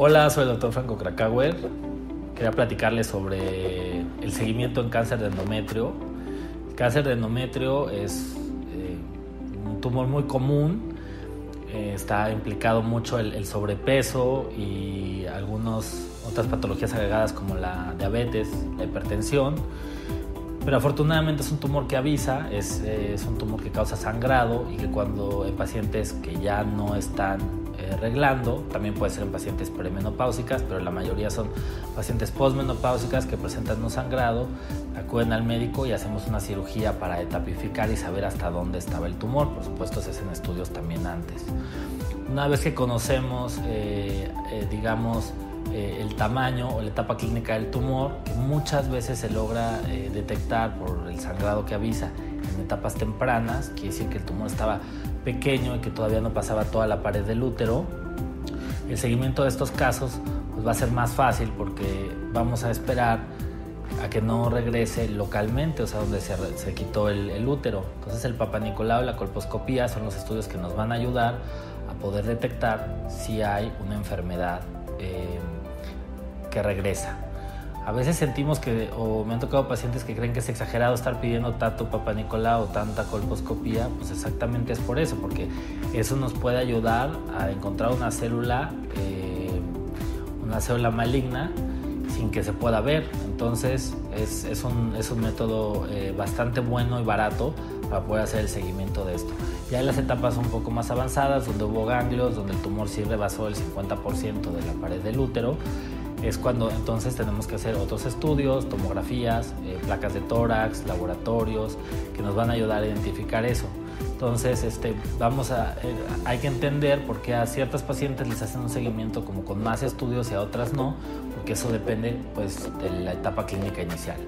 Hola, soy el doctor Franco Krakauer. Quería platicarles sobre el seguimiento en cáncer de endometrio. El cáncer de endometrio es eh, un tumor muy común. Eh, está implicado mucho el, sobrepeso y algunas otras patologías agregadas como la diabetes, la hipertensión. Pero afortunadamente es un tumor que avisa, es, es un tumor que causa sangrado y que cuando hay pacientes que ya no están arreglando, también puede ser en pacientes premenopáusicas, pero la mayoría son pacientes postmenopáusicas que presentan un sangrado, acuden al médico y hacemos una cirugía para etapificar y saber hasta dónde estaba el tumor, por supuesto se hacen estudios también antes. Una vez que conocemos, eh, eh, digamos, eh, el tamaño o la etapa clínica del tumor, que muchas veces se logra detectar por el sangrado que avisa en etapas tempranas, quiere decir que el tumor estaba pequeño y que todavía no pasaba toda la pared del útero, el seguimiento de estos casos pues, va a ser más fácil porque vamos a esperar a que no regrese localmente, o sea, donde se, se quitó el, útero. Entonces el papanicolado y la colposcopía son los estudios que nos van a ayudar a poder detectar si hay una enfermedad eh, que regresa. A veces sentimos que, o me han tocado pacientes que creen que es exagerado estar pidiendo tanto Papa Nicolau o tanta colposcopía, pues exactamente es por eso, porque eso nos puede ayudar a encontrar una célula, eh, una célula maligna sin que se pueda ver. Entonces es, es, un, es un, método eh, bastante bueno y barato para poder hacer el seguimiento de esto. Ya en las etapas un poco más avanzadas, donde hubo ganglios, donde el tumor sí rebasó el 50% de la pared del útero, es cuando entonces tenemos que hacer otros estudios, tomografías, eh, placas de tórax, laboratorios, que nos van a ayudar a identificar eso. Entonces, este, vamos a, eh, hay que entender por qué a ciertas pacientes les hacen un seguimiento como con más estudios y a otras no, porque eso depende pues, de la etapa clínica inicial.